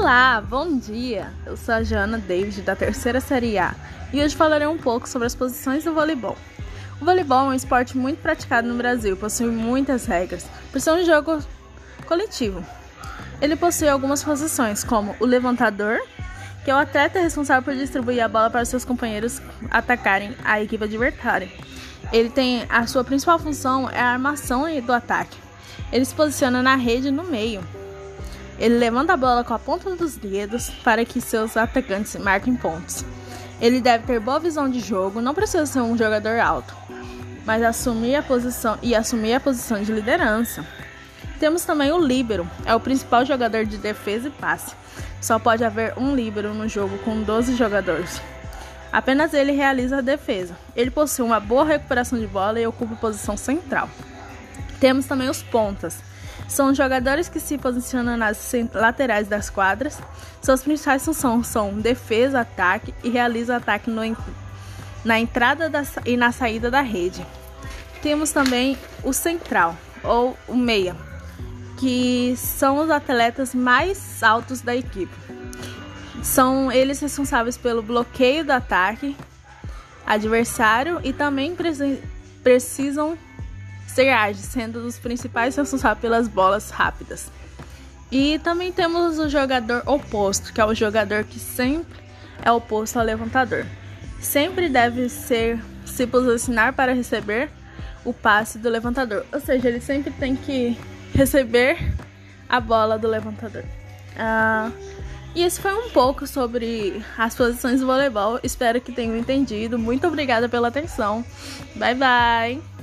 Olá, bom dia! Eu sou a Jana David, da terceira Série A, e hoje falarei um pouco sobre as posições do voleibol. O voleibol é um esporte muito praticado no Brasil, possui muitas regras, por ser um jogo coletivo. Ele possui algumas posições, como o levantador, que é o atleta responsável por distribuir a bola para seus companheiros atacarem a equipe adversária. Ele tem a sua principal função é a armação do ataque. Ele se posiciona na rede no meio. Ele levanta a bola com a ponta dos dedos para que seus atacantes marquem pontos. Ele deve ter boa visão de jogo, não precisa ser um jogador alto, mas assumir a posição e assumir a posição de liderança. Temos também o líbero, é o principal jogador de defesa e passe. Só pode haver um líbero no jogo com 12 jogadores. Apenas ele realiza a defesa. Ele possui uma boa recuperação de bola e ocupa posição central. Temos também os pontas. São jogadores que se posicionam nas laterais das quadras. Suas principais funções são defesa, ataque e realizam ataque no, na entrada da, e na saída da rede. Temos também o central, ou o meia, que são os atletas mais altos da equipe. São eles responsáveis pelo bloqueio do ataque adversário e também precisam ser ágeis, sendo os principais responsáveis pelas bolas rápidas. E também temos o jogador oposto, que é o jogador que sempre é oposto ao levantador. Sempre deve ser se posicionar para receber o passe do levantador, ou seja, ele sempre tem que receber a bola do levantador. Ah, e esse foi um pouco sobre as posições do voleibol. Espero que tenham entendido. Muito obrigada pela atenção. Bye bye.